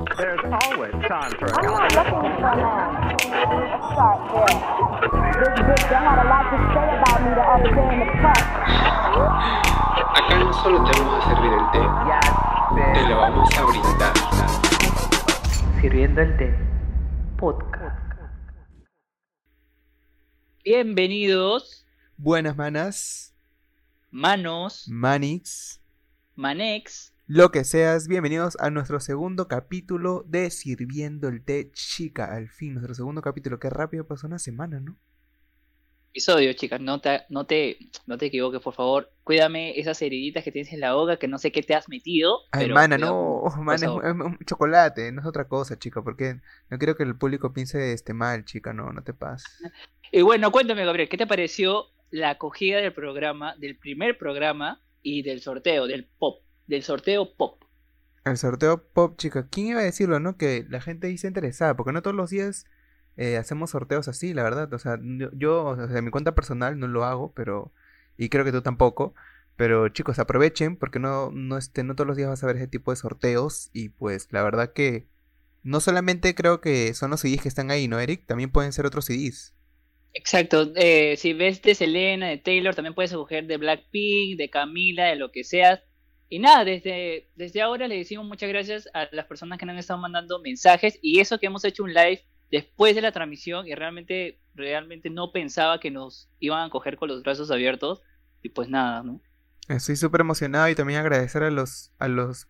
There's always time for a I'm not looking for a man. Let's start there. This bitch, they had a lot to say about me the other day in the press. Acá no solo te vamos a servir el té, te lo vamos a brindar. Sirviendo el té. Podcast. Bienvenidos, Buenas manas, manos, manix, manex. Lo que seas, bienvenidos a nuestro segundo capítulo de Sirviendo el Té Chica. Al fin, nuestro segundo capítulo. Qué rápido pasó una semana, ¿no? Episodio, chicas, no te, no te, no te equivoques, por favor. Cuídame esas heriditas que tienes en la boca, que no sé qué te has metido. Ay, pero mana, cuidado no, es, por favor. es un chocolate, no es otra cosa, chica, porque no quiero que el público piense este mal, chica, no, no te pases. Y bueno, cuéntame, Gabriel, ¿qué te pareció la acogida del programa, del primer programa y del sorteo, del pop, del sorteo pop? El sorteo pop, chica, ¿quién iba a decirlo, no? Que la gente se interesada, porque no todos los días eh, hacemos sorteos así, la verdad. O sea, yo, o sea, de mi cuenta personal no lo hago, pero. Y creo que tú tampoco. Pero chicos, aprovechen, porque no, no, este, no todos los días vas a ver ese tipo de sorteos. Y pues, la verdad que. No solamente creo que son los CDs que están ahí, ¿no, Eric? También pueden ser otros CDs. Exacto, eh, si ves de Selena, de Taylor, también puedes escoger de Blackpink, de Camila, de lo que sea. Y nada, desde, desde ahora le decimos muchas gracias a las personas que nos han estado mandando mensajes y eso que hemos hecho un live después de la transmisión y realmente, realmente no pensaba que nos iban a coger con los brazos abiertos y pues nada, ¿no? Estoy súper emocionado y también agradecer a los, a los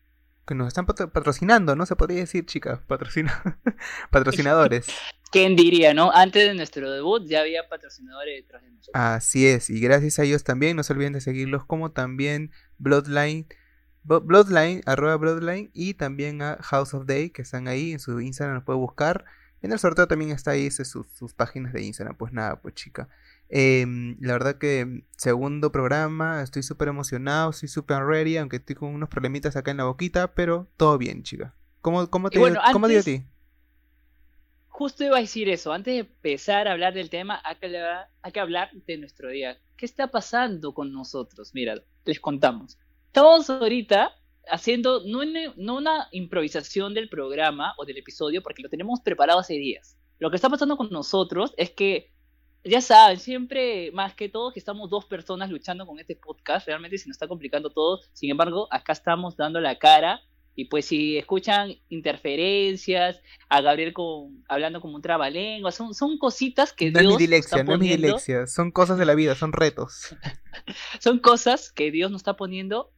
que nos están patro- patrocinando, ¿no? Se podría decir, chicas, patrocina patrocinadores. ¿Quién diría, no? Antes de nuestro debut ya había patrocinadores detrás de nosotros. Así es, y gracias a ellos también, no se olviden de seguirlos como también Bloodline, Bloodline, arroba Bloodline, y también a House of Day, que están ahí, en su Instagram los puede buscar. En el sorteo también está ahí ese, sus, sus páginas de Instagram, pues nada, pues chica. Em, la verdad que mm, segundo programa, estoy súper emocionado, estoy súper ready, aunque estoy con unos problemitas acá en la boquita, pero todo bien, chica. ¿Cómo, cómo te, bueno, cómo dio a ti? Justo iba a decir eso, antes de empezar a hablar del tema, hay que hablar, hay que hablar de nuestro día. ¿Qué está pasando con nosotros? Mira, les contamos. Estamos ahorita haciendo no una, no una improvisación del programa o del episodio, porque lo tenemos preparado hace días. Lo que está pasando con nosotros es que, ya saben, siempre, más que todo, que estamos dos personas luchando con este podcast, realmente se nos está complicando todo. Sin embargo, acá estamos dando la cara. Y pues si escuchan interferencias, a Gabriel con, hablando como un trabalengua. Son, son cositas que No es Dios mi nos dilexia, está no es mi dilexia, son cosas de la vida, son retos. Son cosas que Dios nos está poniendo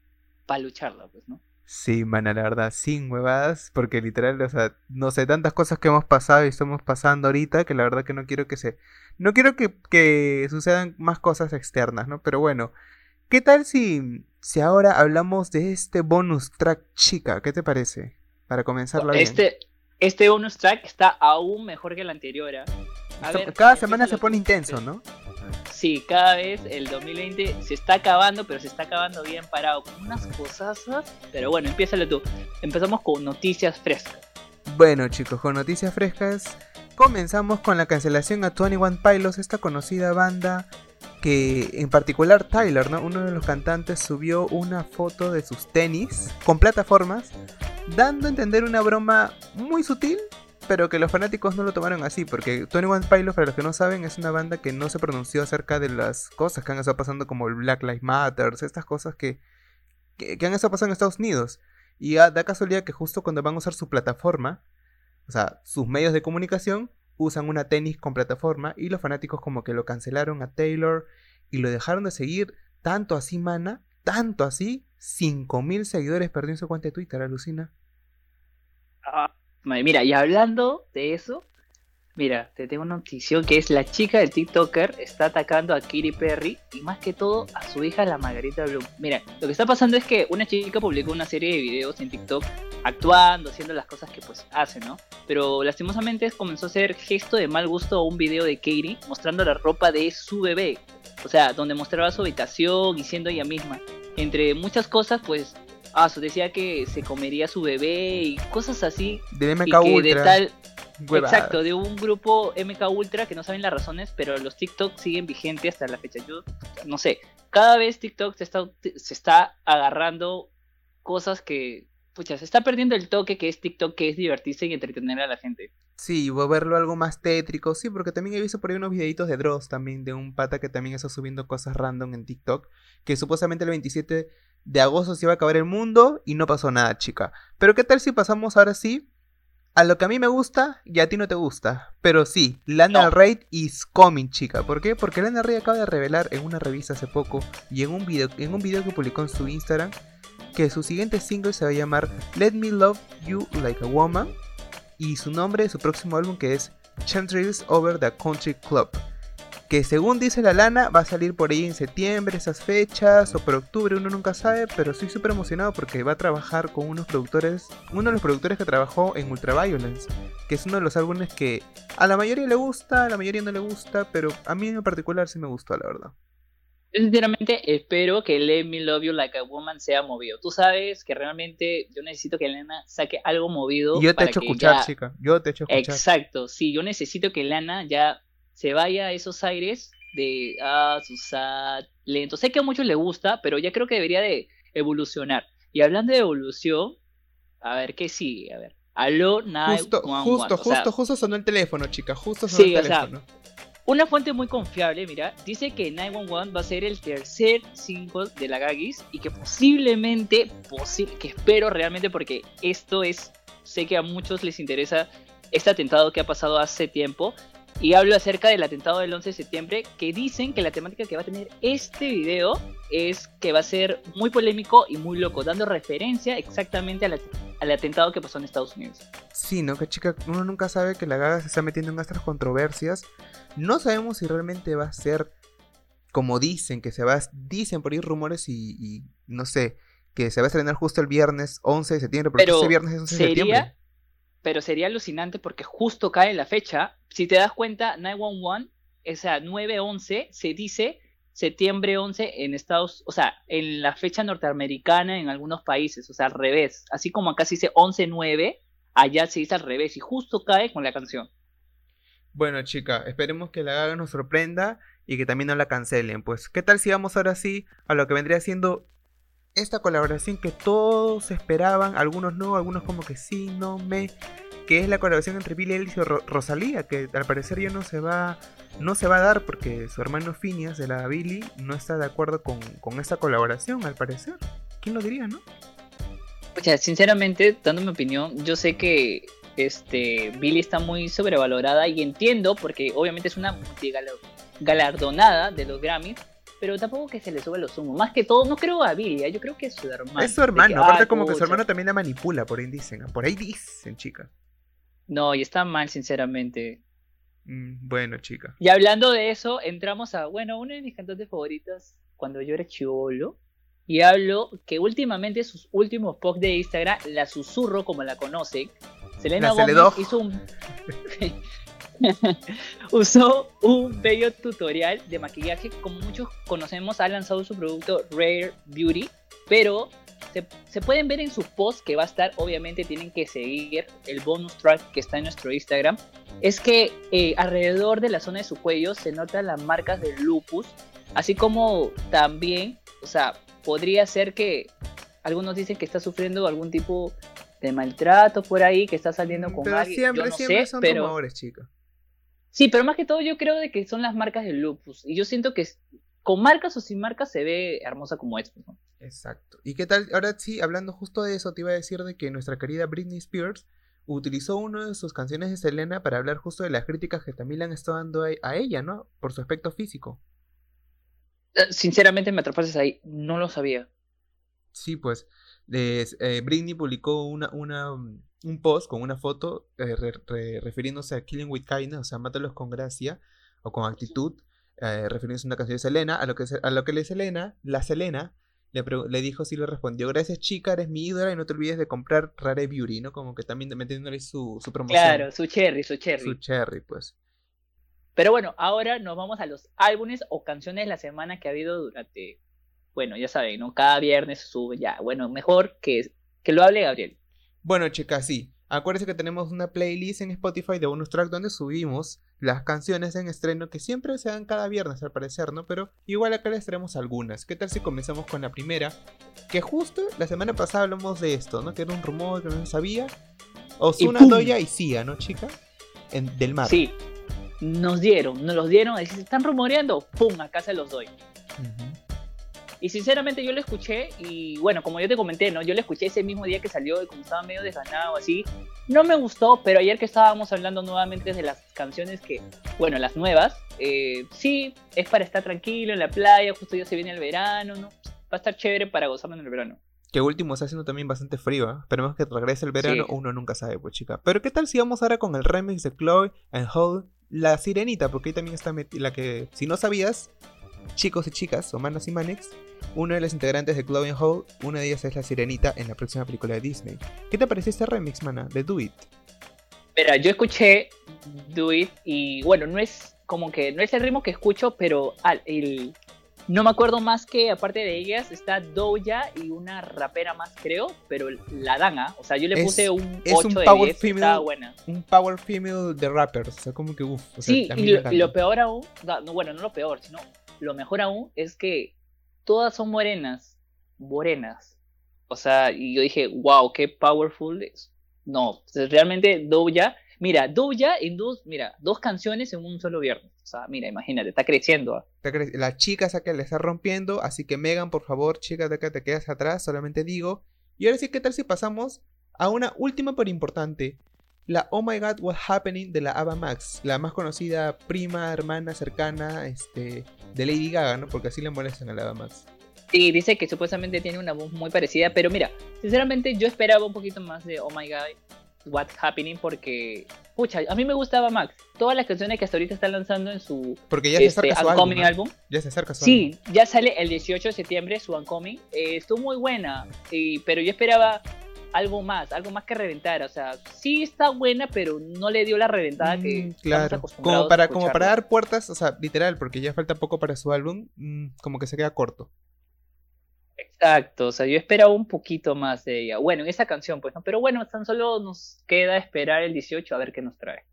para lucharla, pues, ¿no? Sí, mana, la verdad, sin huevadas, porque literal, o sea, no sé, tantas cosas que hemos pasado y estamos pasando ahorita, que la verdad que no quiero que se... No quiero que, que sucedan más cosas externas, ¿no? Pero bueno, ¿qué tal si, si ahora hablamos de este bonus track chica? ¿Qué te parece? Para comenzarla bien. Este, este bonus track está aún mejor que el anterior. ¿ah? A Esto- ver, cada semana se pone intenso, ¿no? Sí, cada vez el 2020 se está acabando, pero se está acabando bien parado con unas cosas. Pero bueno, empiézalo tú. Empezamos con noticias frescas. Bueno chicos, con noticias frescas, comenzamos con la cancelación a 21 Pilots, esta conocida banda que en particular Tyler, ¿no? uno de los cantantes, subió una foto de sus tenis con plataformas, dando a entender una broma muy sutil, pero que los fanáticos no lo tomaron así, porque 21 Pilots, para los que no saben, es una banda que no se pronunció acerca de las cosas que han estado pasando como el Black Lives Matter, estas cosas que, que, han estado pasando en Estados Unidos. Y ah, da casualidad que justo cuando van a usar su plataforma, o sea, sus medios de comunicación, usan una tenis con plataforma y los fanáticos como que lo cancelaron a Taylor y lo dejaron de seguir tanto así, mana, tanto así, 5000 seguidores perdió su cuenta de Twitter, alucina. Ah, mira, y hablando de eso, mira, te tengo una noticia que es la chica del TikToker está atacando a Katy Perry y más que todo a su hija, la Margarita Bloom. Mira, lo que está pasando es que una chica publicó una serie de videos en TikTok actuando, haciendo las cosas que pues hace, ¿no? Pero lastimosamente comenzó a hacer gesto de mal gusto a un video de Katy mostrando la ropa de su bebé. O sea, donde mostraba su habitación y siendo ella misma. Entre muchas cosas, pues Ah, su decía que se comería su bebé y cosas así. Del y MK de Ultra. tal. huevadas. Exacto, de un grupo MK Ultra que no saben las razones, pero los TikTok siguen vigentes hasta la fecha. Yo no sé, cada vez TikTok se está, se está agarrando cosas que pucha, se está perdiendo el toque que es TikTok, que es divertirse y entretener a la gente. Sí, voy a verlo algo más tétrico, sí, porque también he visto por ahí unos videitos de Dross también, de un pata que también está subiendo cosas random en TikTok, que supuestamente el 27 de agosto se iba a acabar el mundo y no pasó nada, chica. Pero ¿qué tal si pasamos ahora sí a lo que a mí me gusta y a ti no te gusta? Pero sí, Lana No. Is coming, chica. ¿Por qué? Porque Lana Rey acaba de revelar en una revista hace poco y en un video, en un video que publicó en su Instagram que su siguiente single se va a llamar Let Me Love You Like a Woman y su nombre de su próximo álbum que es Chantrils Over the Country Club. Que según dice la lana va a salir por ahí en septiembre, esas fechas, o por octubre, uno nunca sabe, pero estoy súper emocionado porque va a trabajar con unos productores, uno de los productores que trabajó en Ultraviolence, que es uno de los álbumes que a la mayoría le gusta, a la mayoría no le gusta, pero a mí en particular sí me gustó, la verdad. Yo sinceramente espero que Let Me Love You Like a Woman sea movido. Tú sabes que realmente yo necesito que Lana saque algo movido. Yo te he hecho escuchar, ya- chica, yo te he hecho escuchar. Exacto, sí, yo necesito que Lana ya se vaya a esos aires de ah, su sad, lento. Sé que a muchos le gusta, pero ya creo que debería de evolucionar. Y hablando de evolución, a ver, ¿qué sigue? A ver. Aló, Justo, 911, justo, o sea, justo, justo sonó el teléfono, chica, justo sonó Sí, el o sea, teléfono. Una fuente muy confiable, mira, dice que 911 va a ser el tercer single de la Gagis y que posiblemente, posi- que espero realmente porque esto es, sé que a muchos les interesa este atentado que ha pasado hace tiempo y hablo acerca del atentado del 11 de septiembre que dicen que la temática que va a tener este video es que va a ser muy polémico y muy loco, dando referencia exactamente al, at- al atentado que pasó en Estados Unidos. Sí, ¿no? Que chica, uno nunca sabe que la gaga se está metiendo en estas controversias. No sabemos si realmente va a ser como dicen, que se va, dicen por ahí rumores y, y no sé, que se va a estrenar justo el viernes 11 de septiembre, porque Pero ese viernes es 11 de septiembre. Pero sería alucinante porque justo cae la fecha. Si te das cuenta, 911, o sea, 9-11 se dice septiembre 11 en Estados, o sea, en la fecha norteamericana en algunos países, o sea, al revés. Así como acá se dice 11-9, allá se dice al revés y justo cae con la canción. Bueno, chica, esperemos que la gaga nos sorprenda y que también no la cancelen. Pues, ¿qué tal si vamos ahora sí a lo que vendría siendo esta colaboración que todos esperaban, algunos no, algunos como que sí, no, me, que es la colaboración entre Billie Eilish y Ro- Rosalía, que al parecer ya no se va, no se va a dar porque su hermano Phineas de la Billie no está de acuerdo con, con esta colaboración, al parecer. ¿Quién lo diría, no? O sea, sinceramente, dando mi opinión, yo sé que este Billy está muy sobrevalorada y entiendo porque obviamente es una galardonada de los Grammys, pero tampoco que se le sube los humos. Más que todo, no creo a Billy, ¿eh? yo creo que es su hermano. es su hermano, que, aparte "Ay, como que su pucha". hermano también la manipula, por ahí dicen, por ahí dicen, chica. No, y está mal, sinceramente. Mm, bueno, chica. Y hablando de eso, entramos a, bueno, uno de mis cantantes favoritos cuando yo era chivolo. Y hablo que últimamente sus últimos posts de Instagram, la susurro como la conocen, Selena Gómez hizo un... usó un bello tutorial de maquillaje. Como muchos conocemos, ha lanzado su producto Rare Beauty, pero se, se pueden ver en sus posts que va a estar, obviamente tienen que seguir el bonus track que está en nuestro Instagram. Es que eh, alrededor de la zona de su cuello se notan las marcas del lupus, así como también, o sea, podría ser que algunos dicen que está sufriendo algún tipo de maltrato por ahí, que está saliendo con Pero alguien, siempre, yo no siempre sé, son pero rumores, chica. Sí, pero más que todo yo creo de que son las marcas del lupus y yo siento que con marcas o sin marcas se ve hermosa como es. pues, ¿no? Exacto. ¿Y qué tal? Ahora sí, hablando justo de eso, te iba a decir de que nuestra querida Britney Spears utilizó una de sus canciones de Selena para hablar justo de las críticas que también le han estado dando a, ella, ¿no? Por su aspecto físico. Eh, Sinceramente me atrapaste ahí, no lo sabía. Sí, pues. eh, Britney publicó una, una, mm, un post con una foto eh, re- re- refiriéndose a Killing with Kindness, o sea, Mátalos con gracia o con actitud, eh, refiriéndose a una canción de Selena, a lo que, a lo que le Selena, la Selena, le, le dijo, sí le respondió, gracias chica, eres mi ídola y no te olvides de comprar Rare Beauty, ¿no? Como que también metiéndole su, su promoción. Claro, su cherry, su cherry. Su cherry, pues. Pero bueno, ahora nos vamos a los álbumes o canciones de la semana que ha habido durante, bueno, ya saben, ¿no? Cada viernes sube ya. Bueno, mejor que, que lo hable Gabriel. Bueno, chicas, sí. Acuérdense que tenemos una playlist en Spotify de bonus track donde subimos las canciones en estreno que siempre se dan cada viernes al parecer, ¿no? Pero igual acá les traemos algunas. ¿Qué tal si comenzamos con la primera? Que justo la semana pasada hablamos de esto, ¿no? Que era un rumor que no sabía. Ozuna, ¡pum! Doya y Sia, ¿no, chica? En, del mar. Sí, nos dieron, nos los dieron, y se están rumoreando, ¡pum! Acá se los doy. Y sinceramente yo lo escuché y bueno, como yo te comenté, ¿no? Yo lo escuché ese mismo día que salió y como estaba medio desganado así. No me gustó, pero ayer que estábamos hablando nuevamente de las canciones que, bueno, las nuevas, eh, sí, es para estar tranquilo en la playa, justo ya se viene el verano, ¿no? Va a estar chévere para gozarlo en el verano. Que último está haciendo también bastante frío, ¿eh? Esperemos que regrese el verano, Sí. uno nunca sabe, pues chica. Pero ¿qué tal si vamos ahora con el remix de Chloe and Hole, La Sirenita? Porque ahí también está la que, si no sabías, chicos y chicas, o manas y manex, una de las integrantes de and Hole, una de ellas es La Sirenita en la próxima película de Disney. ¿Qué te pareció este remix, mana? De Do It. Mira, yo escuché Do It y bueno, no es como que, no es el ritmo que escucho, pero al- el, no me acuerdo más que aparte de ellas está Doja y una rapera más creo, pero la dana, o sea, yo le Es- puse un es 8 un de power 10, female estaba buena. Un power female de rappers, o sea, como que uff. O sea, Sí, y lo, y lo peor aún, no, bueno, no lo peor, sino lo mejor aún es que todas son morenas, morenas. O sea, y yo dije, wow, qué powerful es. No, sea, realmente Doja, mira, Doja en dos, mira, dos canciones en un solo viernes. O sea, mira, imagínate, está creciendo. ¿ah? La chica que le está rompiendo, así que Megan, por favor, chica de acá te quedas atrás, solamente digo. Y ahora sí, ¿qué tal si pasamos a una última pero importante? La Oh My God What Happening de la Ava Max, la más conocida prima, hermana, cercana, este, de Lady Gaga, ¿no? Porque así le molestan a la Ava Max. Sí, dice que supuestamente tiene una voz muy parecida, pero mira, sinceramente yo esperaba un poquito más de Oh My God, What's Happening, porque, pucha, a mí me gustaba Max. Todas las canciones que hasta ahorita están lanzando en su Porque ya se este, acerca su álbum. Uncomming ¿no? álbum. Ya se acerca su álbum. Sí, ya sale el 18 de septiembre su Uncomming. Eh, estuvo muy buena, y- pero yo esperaba algo más, algo más que reventar. O sea, sí está buena, pero no le dio la reventada que Mm, claro. Como para, como para dar puertas, o sea, literal, porque ya falta poco para su álbum, mm, como que se queda corto. Exacto, o sea, yo esperaba un poquito más de ella. Bueno, en esa canción, pues, ¿no? Pero bueno, tan solo nos queda esperar el 18 a ver qué nos trae.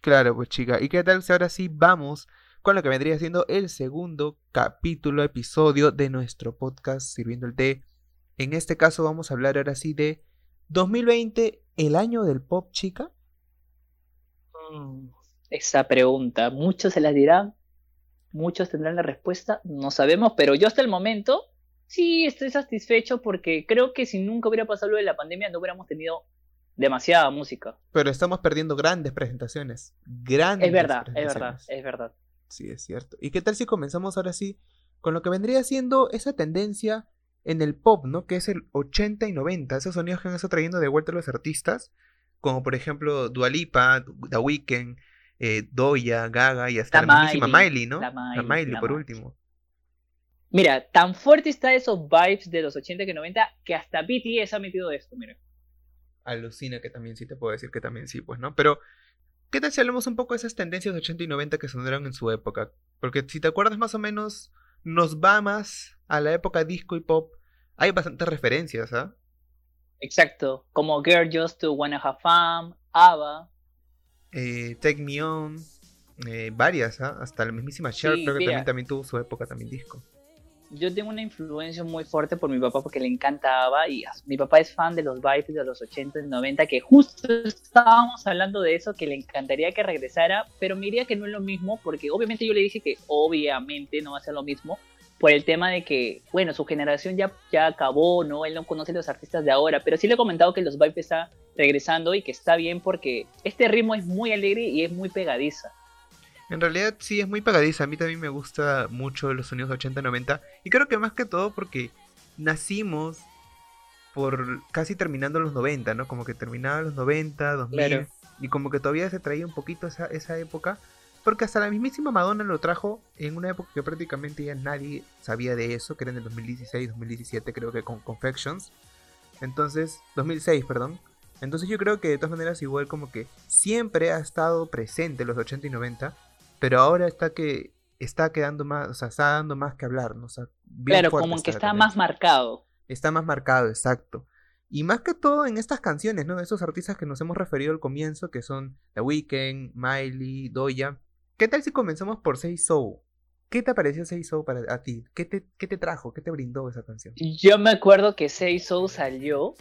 Claro, pues chica. ¿Y qué tal si ahora sí vamos con lo que vendría siendo el segundo capítulo, episodio de nuestro podcast Sirviendo el Té? En este caso vamos a hablar ahora sí de 2020, el año del pop, chica. Mm, Esa pregunta, muchos se las dirán, muchos tendrán la respuesta, no sabemos, pero yo hasta el momento sí estoy satisfecho porque creo que si nunca hubiera pasado lo de la pandemia no hubiéramos tenido demasiada música. Pero estamos perdiendo grandes presentaciones. Grandes Es verdad, es verdad, es verdad. Sí, es cierto. ¿Y qué tal si comenzamos ahora sí con lo que vendría siendo esa tendencia en el pop, ¿no? Que es el 80 y 90, esos sonidos que han estado trayendo de vuelta los artistas, como por ejemplo Dua Lipa, The Weeknd, eh, Doja, Gaga y hasta La la, mismísima Miley, Miley, ¿no? la Miley, la por Miley. último. Mira, tan fuerte está esos vibes de los 80 que 90 que hasta BTS ha metido esto, mira. Alucina que también sí te puedo decir que también sí, pues, ¿no? Pero, ¿qué tal si hablamos un poco de esas tendencias de 80 y 90 que sonaron en su época? Porque si te acuerdas más o menos, nos va más a la época disco y pop. Hay bastantes referencias, ¿ah? Exacto, como Girl Just to Wanna Have Fun, ABBA. eh, Take Me On, eh, varias, ¿ah? hasta la mismísima Cher, Sí, creo que también, también tuvo su época también disco. Yo tengo una influencia muy fuerte por mi papá porque le encanta ABBA y mi papá es fan de los vibes de los 80 y 90 que justo estábamos hablando de eso que le encantaría que regresara, pero me diría que no es lo mismo porque obviamente yo le dije que obviamente no va a ser lo mismo por el tema de que, bueno, su generación ya, ya acabó, ¿no? Él no conoce a los artistas de ahora, pero sí le he comentado que los vibes está regresando y que está bien porque este ritmo es muy alegre y es muy pegadiza. En realidad sí es muy pegadiza, a mí también me gusta mucho los sonidos 80-90 y creo que más que todo porque nacimos por casi terminando los 90, ¿no? Como que terminaba los 90, 2000 Claro. y como que todavía se traía un poquito esa, esa época porque hasta la mismísima Madonna lo trajo en una época que prácticamente ya nadie sabía de eso, que era en el 2016, 2017 creo que con Confections. Entonces, 2006, perdón. Entonces yo creo que de todas maneras igual como que siempre ha estado presente los 80 y 90, pero ahora está que está quedando más, o sea, está dando más que hablar, ¿no? O sea, bien Claro, como que está más marcado. Está más marcado, exacto. Y más que todo en estas canciones, ¿no? Esos artistas que nos hemos referido al comienzo, que son The Weeknd, Miley, Doja. ¿Qué tal si comenzamos por Say So? ¿Qué te pareció Say So para a ti? ¿Qué te, qué te trajo? ¿Qué te brindó esa canción? Yo me acuerdo que Say So salió.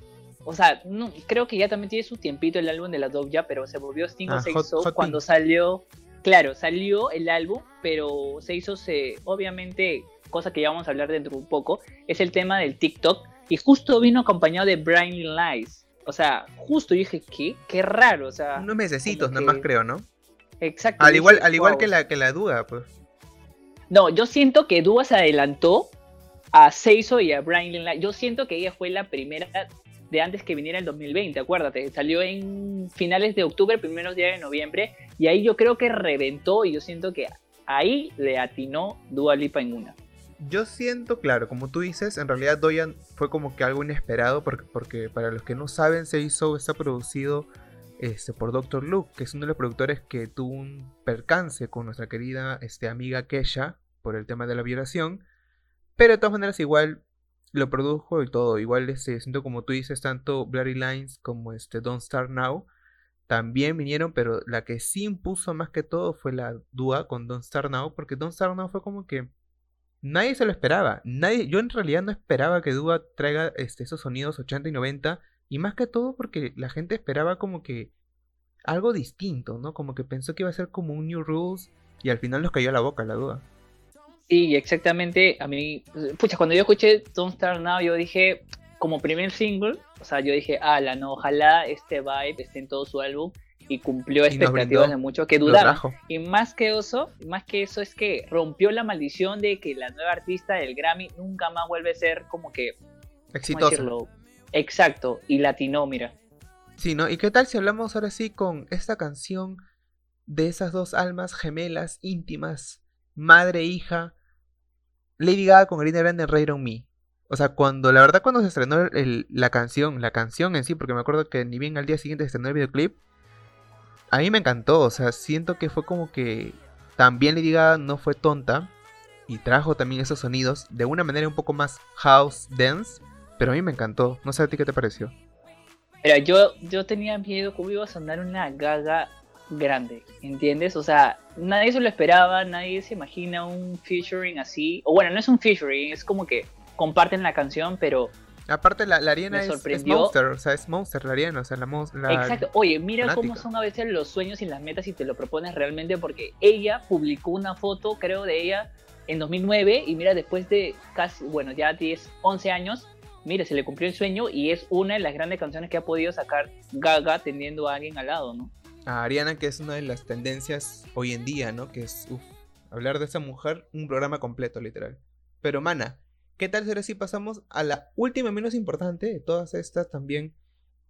O sea, no, creo que ya también tiene su tiempito el álbum de la Doja, pero se volvió Sting Ah, Say Hot- So Hot cuando Pink. salió. Claro, salió el álbum, pero hizo, se, obviamente, cosa que ya vamos a hablar dentro de un poco, es el tema del TikTok. Y justo vino acompañado de Blinding Lights. O sea, justo yo dije, ¿qué? Qué raro. O sea, Unos mesecitos como nomás que- creo, ¿no? Exacto. Al igual, al igual "Wow". que la que la duda, pues. No, yo siento que Dua se adelantó a Seiso y a Blinding Lights. Yo siento que ella fue la primera de antes que viniera el 2020, acuérdate. Salió en finales de octubre, primeros días de noviembre. Y ahí yo creo que reventó y yo siento que ahí le atinó Dua Lipa en una. Yo siento, claro, como tú dices, en realidad Doyan fue como que algo inesperado porque, porque para los que no saben, Say So está producido este, por Dr. Luke, que es uno de los productores que tuvo un percance con nuestra querida este, amiga Kesha por el tema de la violación. Pero de todas maneras igual lo produjo y todo. Igual este, siento como tú dices, tanto Blurry Lines como este Don't Start Now también vinieron, pero la que sí impuso más que todo fue la Dua con Don't Start Now, porque Don't Start Now fue como que nadie se lo esperaba. Nadie, yo en realidad no esperaba que Dua traiga este, esos sonidos 80 y 90, y más que todo porque la gente esperaba como que algo distinto, ¿no? Como que pensó que iba a ser como un New Rules, y al final nos cayó a la boca la Dua. Sí, exactamente. A mí, pucha, cuando yo escuché Don't Start Now, yo dije, como primer single, o sea, yo dije, ala, no, ojalá este vibe esté en todo su álbum y cumplió expectativas de muchos que dudaban. Y más que eso, más que eso es que rompió la maldición de que la nueva artista del Grammy nunca más vuelve a ser como que, ¿cómo Exitosa. Exacto, y latino, mira. Sí, ¿no? ¿Y qué tal si hablamos ahora sí con esta canción de esas dos almas gemelas, íntimas, madre e hija, Lady Gaga con Ariana Grande, Rain on Me? O sea, cuando, la verdad, cuando se estrenó la canción, la canción en sí, porque me acuerdo que ni bien al día siguiente se estrenó el videoclip, a mí me encantó, o sea, siento que fue como que también Lady Gaga no fue tonta y trajo también esos sonidos de una manera un poco más house dance, pero a mí me encantó. No sé a ti qué te pareció. Pero yo, yo tenía miedo cómo iba a sonar una gaga grande, ¿entiendes? O sea, nadie se lo esperaba, nadie se imagina un featuring así. O bueno, no es un featuring, es como que comparten la canción, pero Aparte, la, la Ariana Me es, es. Monster, o sea, es Monster la Ariana, o sea, la, la- Exacto. Oye, mira cómo fanática. son a veces los sueños y las metas si te lo propones realmente, porque ella publicó una foto, creo, de ella en 2009 y mira, después de casi, bueno, ya 10, 11 años, mira, se le cumplió el sueño y es una de las grandes canciones que ha podido sacar Gaga teniendo a alguien al lado, ¿no? a Ariana, que es una de las tendencias hoy en día, ¿no? Que es, uff, hablar de esa mujer, un programa completo, literal. Pero, mana, ¿qué tal si ahora sí pasamos a la última menos importante de todas estas también?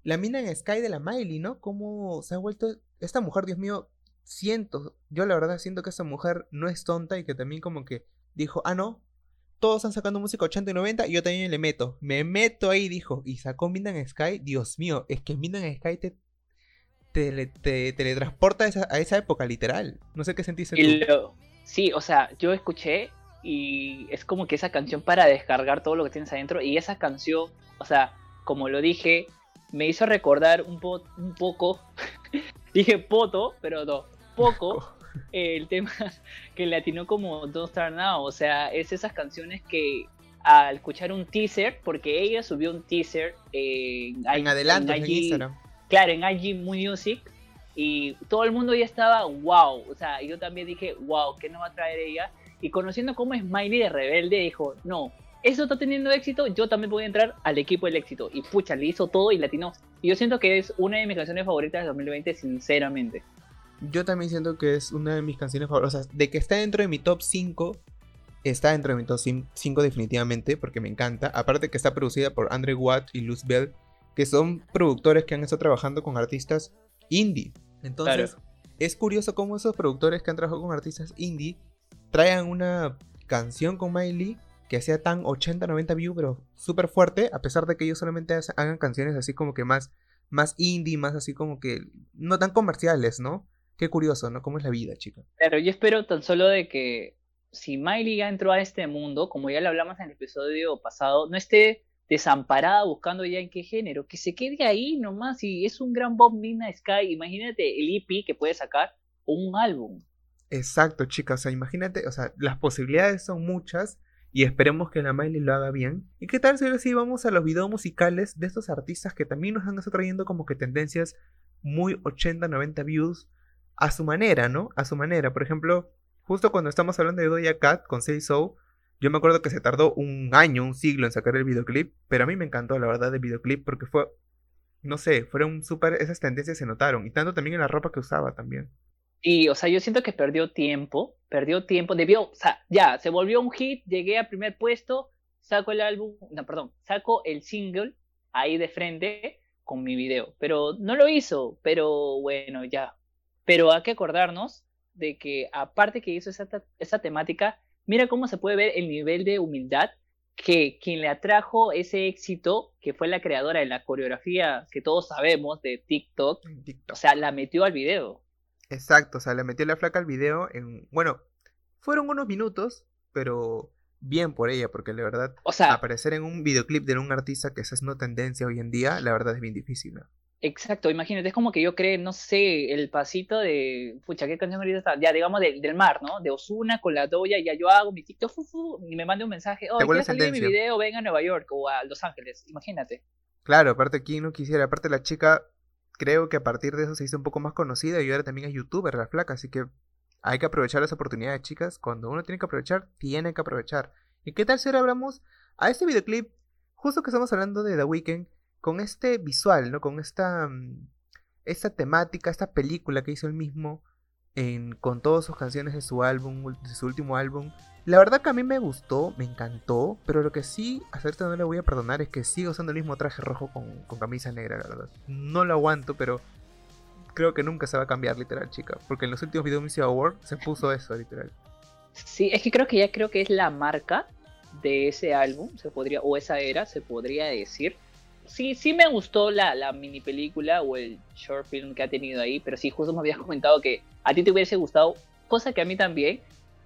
La mina en Sky de la Miley, ¿no? Cómo se ha vuelto esta mujer, Dios mío, siento, yo la verdad siento que esta mujer no es tonta y que también como que dijo, ah, no, todos están sacando música 80 y 90 y yo también le meto, me meto ahí, dijo, y sacó Midnight Sky, Dios mío, es que Midnight Sky te, te, te teletransporta a esa, a esa época, literal. No sé qué sentiste Y tú. lo- sí, o sea, yo escuché y es como que esa canción para descargar todo lo que tienes adentro y esa canción, o sea, como lo dije, me hizo recordar un, po- un poco, dije poto, pero no, poco el tema que le atinó como Don't Start Now, o sea, es esas canciones que al escuchar un teaser, porque ella subió un teaser en, En adelante, en IG claro, en IG Music y todo el mundo ya estaba wow, o sea, yo también dije wow, ¿qué nos va a traer ella? Y conociendo cómo es Miley de Rebelde, dijo, no, eso está teniendo éxito, yo también voy a entrar al equipo del éxito. Y pucha, le hizo todo y latinó. Y yo siento que es una de mis canciones favoritas de 2020, sinceramente. Yo también siento que es una de mis canciones favoritas. De que está dentro de mi top 5, está dentro de mi top 5 definitivamente, porque me encanta. Aparte que está producida por Andre Watt y Luz Bell, que son productores que han estado trabajando con artistas indie. Entonces, es curioso cómo esos productores que han trabajado con artistas indie traigan una canción con Miley que sea tan 80-90 views, pero súper fuerte, a pesar de que ellos solamente hagan canciones así como que más, más indie, más así como que no tan comerciales, ¿no? Qué curioso, ¿no? ¿Cómo es la vida, chica? Pero yo espero tan solo de que si Miley ya entró a este mundo, como ya lo hablamos en el episodio pasado, no esté desamparada buscando ya en qué género, que se quede ahí nomás y es un gran Bob Mina Sky. Imagínate el EP que puede sacar un álbum. Exacto, chicas. O sea, imagínate, o sea, las posibilidades son muchas y esperemos que la Miley lo haga bien. ¿Y qué tal si ahora sí vamos a los videos musicales de estos artistas que también nos han estado trayendo como que tendencias muy 80, 90 views a su manera, ¿no? A su manera. Por ejemplo, justo cuando estamos hablando de Doja Cat con Say So, yo me acuerdo que se tardó un año, un siglo en sacar el videoclip, pero a mí me encantó la verdad el videoclip porque fue, no sé, fueron súper, esas tendencias se notaron, y tanto también en la ropa que usaba también. Y, o sea, yo siento que perdió tiempo, perdió tiempo, debió, o sea, ya, se volvió un hit, llegué al primer puesto, saco el álbum, no, perdón, saco el single ahí de frente con mi video, pero no lo hizo, pero bueno, ya. Pero hay que acordarnos de que aparte que hizo esa, esa temática, mira cómo se puede ver el nivel de humildad que quien le atrajo ese éxito, que fue la creadora de la coreografía que todos sabemos de TikTok, TikTok. o sea, la metió al video. Exacto, o sea, le metió la flaca al video en, bueno, fueron unos minutos, pero bien por ella, porque la verdad, O sea, aparecer en un videoclip de un artista que esa es una tendencia hoy en día, la verdad es bien difícil, ¿no? Exacto, imagínate, es como que yo creo, no sé, el pasito de, pucha, ¿qué canción ahorita está? Ya, digamos, del, del mar, ¿no? De Osuna con la doya, ya yo hago mi TikTok, fu, fu, y me mande un mensaje, oh, quiero salir de mi video, venga a Nueva York o a Los Ángeles, imagínate. Claro, aparte, ¿quién no quisiera? Aparte, la chica, creo que a partir de eso se hizo un poco más conocida y ahora también es youtuber, la flaca, así que hay que aprovechar las oportunidades, chicas. Cuando uno tiene que aprovechar, tiene que aprovechar. ¿Y qué tal si ahora hablamos a este videoclip, justo que estamos hablando de The Weeknd, con este visual, ¿no? Con esta, mm, esta temática, esta película que hizo él mismo en, con todas sus canciones de su álbum, de su último álbum. La verdad que a mí me gustó, me encantó, pero lo que sí, a Certa no le voy a perdonar es que sigue usando el mismo traje rojo con, con camisa negra, la verdad. No lo aguanto, pero creo que nunca se va a cambiar, literal, chica. Porque en los últimos videos de Music Award se puso eso, literal. Sí, es que creo que ya creo que es la marca de ese álbum, se podría, o esa era, se podría decir. Sí, sí me gustó la, la mini película o el short film que ha tenido ahí, pero sí, justo me habías comentado que a ti te hubiese gustado, cosa que a mí también,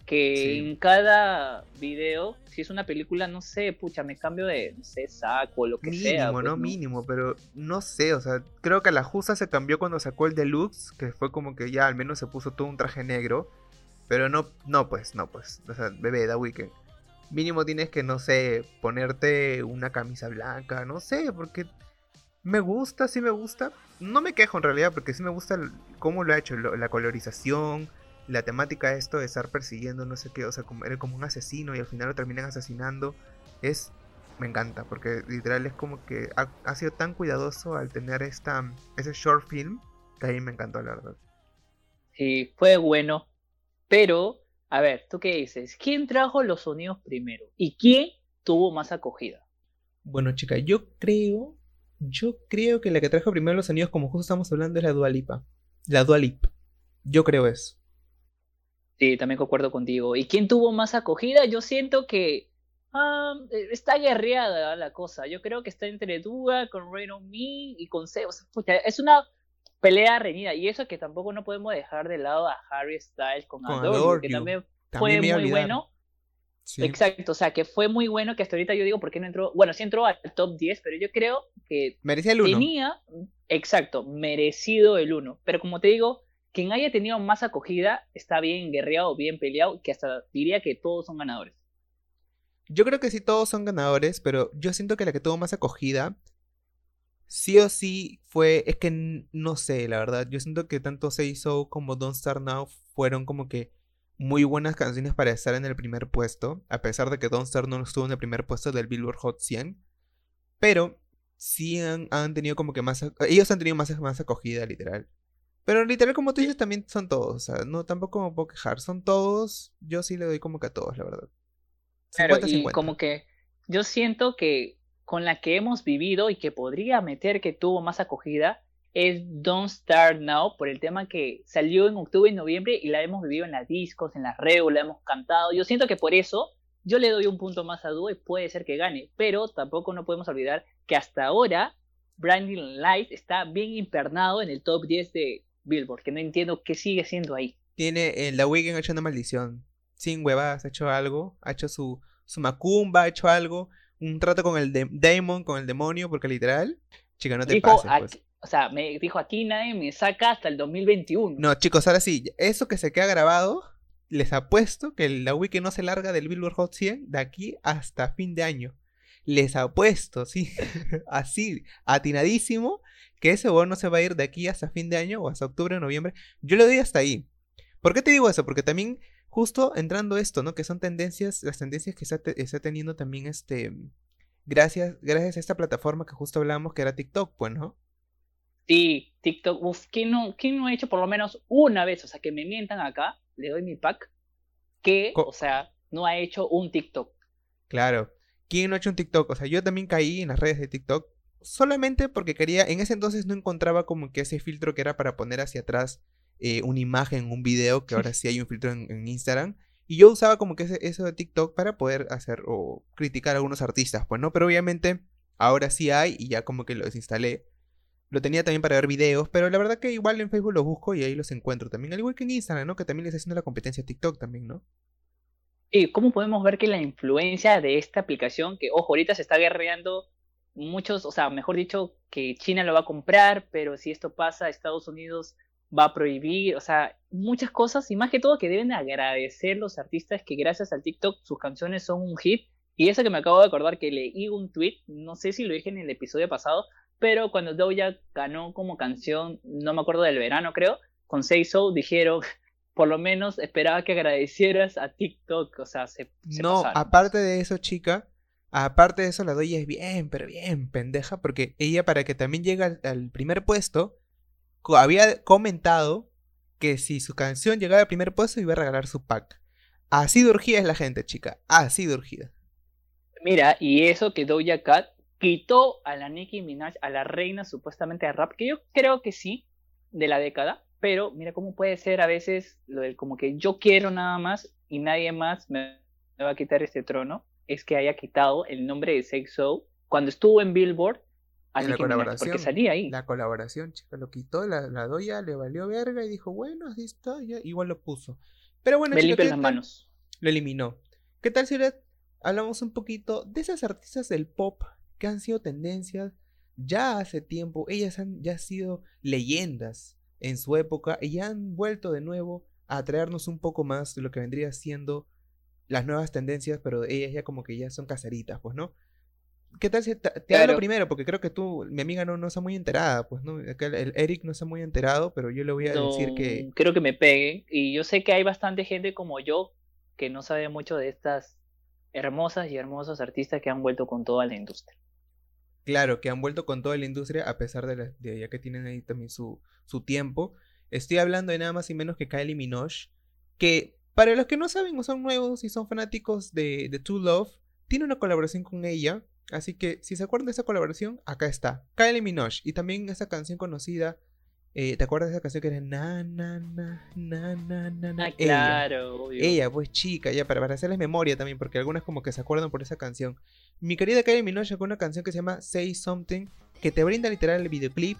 que Sí. en cada video, si es una película, no sé, pucha, me cambio de, no sé, saco, lo que Mínimo, sea. pues, ¿no? Mínimo, pero no sé, o sea, creo que a la justa se cambió cuando sacó el deluxe, que fue como que ya al menos se puso todo un traje negro. Pero no, no, pues, no, pues. O sea, bebé, da weekend. Mínimo tienes que, no sé, ponerte una camisa blanca, no sé, porque me gusta, sí me gusta. No me quejo en realidad, porque sí me gusta cómo lo ha hecho, la colorización, la temática de esto de estar persiguiendo, no sé qué, o sea, como, era como un asesino y al final lo terminan asesinando. Es, me encanta, porque literal es como que ha, ha sido tan cuidadoso al tener esta, ese short film, que a mí me encantó, la verdad. Sí, fue bueno. Pero, a ver, ¿tú qué dices? ¿Quién trajo los sonidos primero? ¿Y quién tuvo más acogida? Bueno, chica, yo creo. Yo creo que la que trajo primero los sonidos, como justo estamos hablando, es la Dualipa. La Dualip. Yo creo eso. Sí, también concuerdo contigo. ¿Y quién tuvo más acogida? Yo siento que ah, eh, está guerreada la cosa. Yo creo que está entre Dua, con Rain on Me y con Zeus. Pucha, es una pelea reñida. Y eso que tampoco no podemos dejar de lado a Harry Styles con, Con Adore You, Adore que también También fue muy bueno. Sí. Exacto, o sea, que fue muy bueno que hasta ahorita yo digo, ¿por qué no entró? Bueno, sí entró al top 10, pero yo creo que Merecía el uno. tenía, exacto, merecido el uno. Pero como te digo, quien haya tenido más acogida está bien guerreado, bien peleado, que hasta diría que todos son ganadores. Yo creo que sí todos son ganadores, pero yo siento que la que tuvo más acogida, sí o sí fue, es que no sé, la verdad, yo siento que tanto Say So como Don't Start Now fueron como que muy buenas canciones para estar en el primer puesto, a pesar de que Don't Start no estuvo en el primer puesto del Billboard Hot 100, pero sí han, han tenido como que más, ellos han tenido más, más acogida, literal. Pero literal, como tú dices, también son todos, o sea, no, tampoco me puedo quejar, son todos, yo sí le doy como que a todos, la verdad. Claro, y 50-50. como que yo siento que con la que hemos vivido y que podría meter que tuvo más acogida es Don't Start Now por el tema que salió en octubre y noviembre y la hemos vivido en las discos, en las redes, la hemos cantado. Yo siento que por eso yo le doy un punto más a Dua y puede ser que gane, pero tampoco no podemos olvidar que hasta ahora Branding Light está bien impernado en el top 10 de Billboard, que no entiendo qué sigue siendo ahí. Tiene, eh, la Weeknd ha una maldición. Sin huevadas, ha hecho algo. Ha hecho su, su macumba, ha hecho algo. Un trato con el de Damon, con el demonio, porque literal, chica, no te Dijo, pases, pues. o sea, me dijo aquí nadie me saca hasta el 2021. No, chicos, ahora sí, eso que se queda grabado, les apuesto que la wiki no se larga del Billboard Hot 100 de aquí hasta fin de año. Les apuesto, sí, así, atinadísimo, que ese bono no se va a ir de aquí hasta fin de año o hasta octubre o noviembre. Yo lo doy hasta ahí. ¿Por qué te digo eso? Porque también, justo entrando esto, ¿no? Que son tendencias, las tendencias que está, te- está teniendo también este... Gracias, gracias a esta plataforma que justo hablamos, que era TikTok, pues, ¿no? Sí, TikTok, uf, ¿quién no, quién no ha hecho por lo menos una vez? O sea, que me mientan acá, le doy mi pack, que, Co- o sea, no ha hecho un TikTok. Claro. ¿Quién no ha hecho un TikTok? O sea, yo también caí en las redes de TikTok solamente porque quería, en ese entonces no encontraba como que ese filtro que era para poner hacia atrás eh, una imagen, un video, que ahora sí hay un filtro en, en Instagram. Y yo usaba como que ese, eso de TikTok para poder hacer o criticar a algunos artistas, pues, ¿no? Pero obviamente ahora sí hay y ya como que lo desinstalé. Lo tenía también para ver videos, pero la verdad que igual en Facebook los busco y ahí los encuentro también. Al igual que en Instagram, ¿no? Que también les está haciendo la competencia a TikTok también, ¿no? Y cómo podemos ver que la influencia de esta aplicación, que ojo, ahorita se está guerreando muchos, o sea, mejor dicho, que China lo va a comprar, pero si esto pasa, Estados Unidos va a prohibir, o sea, muchas cosas y más que todo que deben agradecer los artistas que gracias al TikTok sus canciones son un hit. Y eso que me acabo de acordar que leí un tweet, no sé si lo dije en el episodio pasado, pero cuando Doja ganó como canción, no me acuerdo del verano creo, con Say So dijeron, por lo menos esperaba que agradecieras a TikTok, o sea, se, se No, pasaron. aparte de eso, chica, aparte de eso, la doy es bien, pero bien pendeja, porque ella para que también llegue al, al primer puesto, había comentado que si su canción llegaba al primer puesto iba a regalar su pack. Así de urgida es la gente, chica, así de urgida. Mira, y eso que Doja Cat quitó a la Nicki Minaj, a la reina supuestamente de rap, que yo creo que sí, de la década, pero mira cómo puede ser a veces lo del como que yo quiero nada más y nadie más me, va a quitar este trono, es que haya quitado el nombre de Sex So cuando estuvo en Billboard a En la colaboración. porque ahí. La colaboración, chica, lo quitó, la, la doya le valió verga y dijo, bueno, así está, ya, igual lo puso. Pero bueno, me chica, limpio ¿qué las manos. lo eliminó. ¿Qué tal si ahora hablamos un poquito de esas artistas del pop que han sido tendencias ya hace tiempo? Ellas han ya sido leyendas en su época y ya han vuelto de nuevo a traernos un poco más de lo que vendría siendo las nuevas tendencias, pero ellas ya como que ya son caseritas, pues, ¿no? ¿Qué tal si te, te hablo Claro. primero? Porque creo que tú, mi amiga, no, no está muy enterada, pues, ¿no? Acá el, Eric no está muy enterado, pero yo le voy a decir que... Creo que me peguen. Y yo sé que hay bastante gente como yo que no sabe mucho de estas hermosas y hermosos artistas que han vuelto con toda la industria. Claro, que han vuelto con toda la industria a pesar de, la- de ya que tienen ahí también su, su tiempo. Estoy hablando de nada más y menos que Kylie Minogue, que para los que no saben o son nuevos y son fanáticos de, de True Love, tiene una colaboración con ella. Así que si se acuerdan de esa colaboración, acá está. Kylie Minogue. Y también esa canción conocida. eh, ¿Te acuerdas de esa canción que era na na na na na na na? Ah, Ella. claro, obvio. Ella, pues chica, ya para, para hacerles memoria también, porque algunas como que se acuerdan por esa canción. Mi querida Kylie Minogue sacó una canción que se llama Say Something, que te brinda literal el videoclip.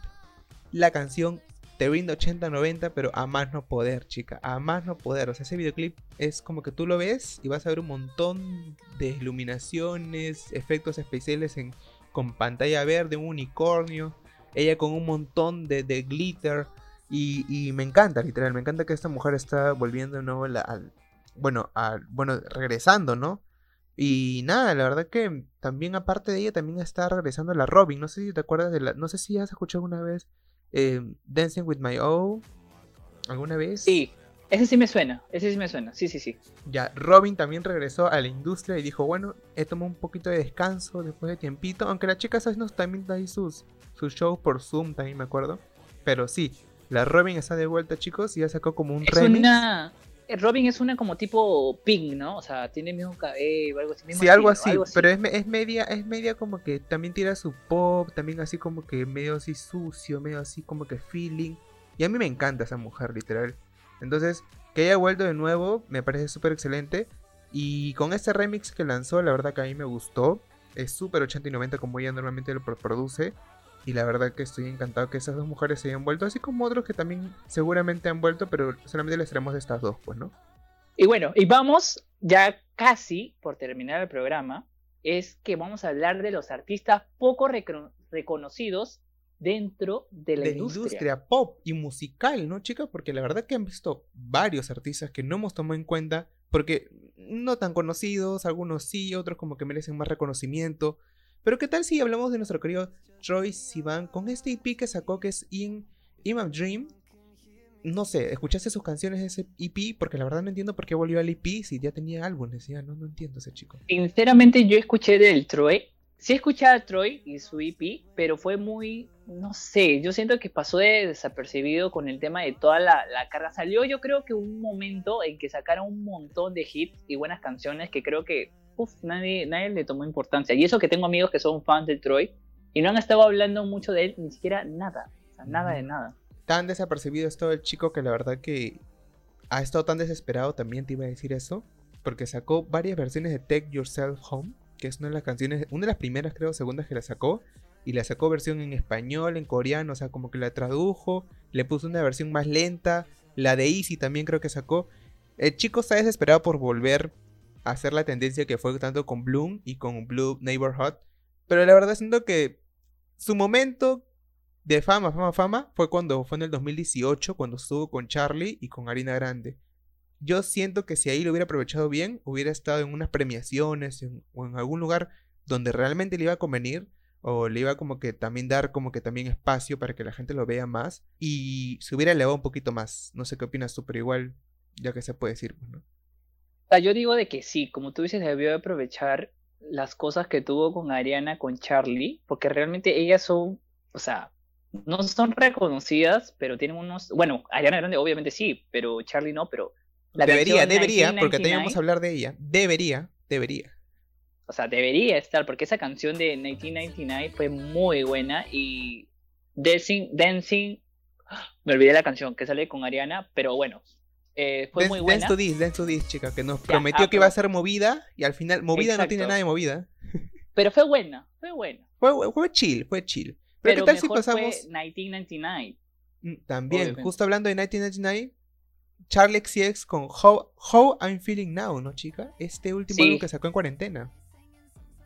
La canción te brinda 80-90, pero a más no poder, chica, a más no poder. O sea, ese videoclip es como que tú lo ves y vas a ver un montón de iluminaciones, efectos especiales en, con pantalla verde, un unicornio, ella con un montón de, glitter. Y, me encanta, literal, me encanta que esta mujer está volviendo de nuevo a al, bueno, al, bueno, regresando, ¿no? Y nada, la verdad que también aparte de ella también está regresando la Robin. No sé si te acuerdas de la, no sé si has escuchado alguna vez eh, Dancing with My O. ¿Alguna vez? Sí, ese sí me suena, ese sí me suena, sí, sí, sí. Ya, Robin también regresó a la industria y dijo, bueno, he tomado un poquito de descanso después de tiempito. Aunque la chica ¿sabes? no, también da ahí sus, sus shows por Zoom, también me acuerdo. Pero sí, la Robin está de vuelta, chicos, y ya sacó como un Es remix. una... eh, Robin es una como tipo Pink, ¿no? O sea, tiene el mismo cabello, algo así. mismo Sí, algo estilo, así, pero es, es media, es media como que también tira su pop, también así como que medio así sucio, medio así como que feeling. Y a mí me encanta esa mujer, literal. Entonces, que haya vuelto de nuevo, me parece súper excelente. Y con este remix que lanzó, la verdad que a mí me gustó. Es súper 80 y 90 como ella normalmente lo pro- produce. Y la verdad que estoy encantado que esas dos mujeres se hayan vuelto, así como otros que también seguramente han vuelto, pero solamente les traemos de estas dos, pues, ¿no? Y bueno, y vamos ya casi por terminar el programa es que vamos a hablar de los artistas poco recono- reconocidos dentro de la, de la industria. industria pop y musical, ¿no, chicas? Porque la verdad que han visto varios artistas que no hemos tomado en cuenta, porque no tan conocidos, algunos sí, otros como que merecen más reconocimiento. Pero ¿qué tal si hablamos de nuestro querido Troy Sivan con este EP que sacó que es In, In a Dream? No sé, ¿escuchaste sus canciones de ese EP? Porque la verdad no entiendo por qué volvió al EP si ya tenía álbumes, ya no, no entiendo ese chico. Sinceramente, yo escuché del Troy. Sí escuché a Troy y su EP, pero fue muy, no sé, yo siento que pasó de desapercibido con el tema de toda la, la carga. Salió yo creo que un momento en que sacaron un montón de hits y buenas canciones que creo que uf, nadie, nadie le tomó importancia. Y eso que tengo amigos que son fans de Troy y no han estado hablando mucho de él, ni siquiera nada. O sea, nada de nada. Tan desapercibido es todo el chico que la verdad que ha estado tan desesperado, también te iba a decir eso, porque sacó varias versiones de Take Yourself Home, que es una de las canciones, una de las primeras creo, segundas que la sacó, y la sacó versión en español, en coreano, o sea, como que la tradujo, le puso una versión más lenta, la de Easy también creo que sacó. El chico está desesperado por volver hacer la tendencia que fue tanto con Bloom y con Blue Neighborhood, pero la verdad siento que su momento de fama, fama, fama, fue cuando fue en el 2018, cuando estuvo con Charlie y con Harina Grande. Yo siento que si ahí lo hubiera aprovechado bien, hubiera estado en unas premiaciones o en algún lugar donde realmente le iba a convenir o le iba como que también dar como que también espacio para que la gente lo vea más y se hubiera elevado un poquito más. No sé qué opinas tú, pero igual, ya que se puede decir, pues, ¿no? O sea, yo digo de que sí, como tú dices, debió de aprovechar las cosas que tuvo con Ariana, con Charlie, porque realmente ellas son, o sea, no son reconocidas, pero tienen unos, bueno, Ariana Grande obviamente sí, pero Charlie no, pero la debería, debería, porque 1999, teníamos que hablar de ella. Debería, debería. o sea, debería estar, porque esa canción de 1999 fue muy buena y Dancing, Dancing, me olvidé la canción que sale con Ariana, pero bueno, eh, fue Dance, muy Dance buena. to This, Dance to This, chica, que nos Ya, prometió ah, que iba a ser movida y al final, movida no tiene nada de movida. Pero fue buena, fue buena. Fue, fue chill, fue chill. Pero, Pero ¿qué tal si pasamos? fue 1999. Mm, También, obviamente. justo hablando de 1999, Charlie XCX con How, How I'm Feeling Now, ¿no, chica? Este último Sí. álbum que sacó en cuarentena.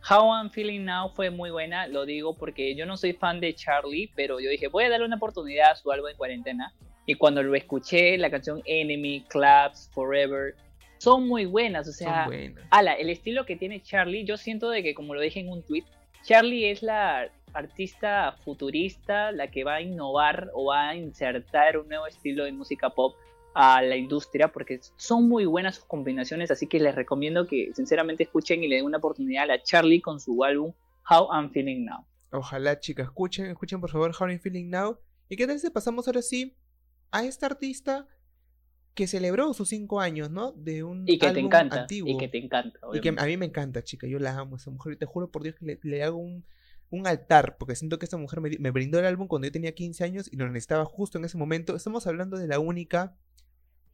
How I'm Feeling Now fue muy buena, lo digo porque yo no soy fan de Charlie, pero yo dije, voy a darle una oportunidad a su álbum de cuarentena. Y cuando lo escuché, la canción Enemy, Claps, Forever, son muy buenas. O sea, buenas. ala, el estilo que tiene Charlie, yo siento de que, como lo dije en un tweet, Charlie es la artista futurista, la que va a innovar o va a insertar un nuevo estilo de música pop a la industria, porque son muy buenas sus combinaciones, así que les recomiendo que sinceramente escuchen y le den una oportunidad a Charlie con su álbum How I'm Feeling Now. Ojalá, chicas, escuchen, escuchen por favor How I'm Feeling Now. ¿Y qué tal si pasamos ahora sí a esta artista que celebró sus cinco años, ¿no? De un Y que te álbum encanta, antiguo. y que te encanta. Y que a mí me encanta, chica. Yo la amo a esa mujer. Y te juro por Dios que le, le hago un, un altar. Porque siento que esta mujer me, me brindó el álbum cuando yo tenía 15 años y lo necesitaba justo en ese momento. Estamos hablando de la única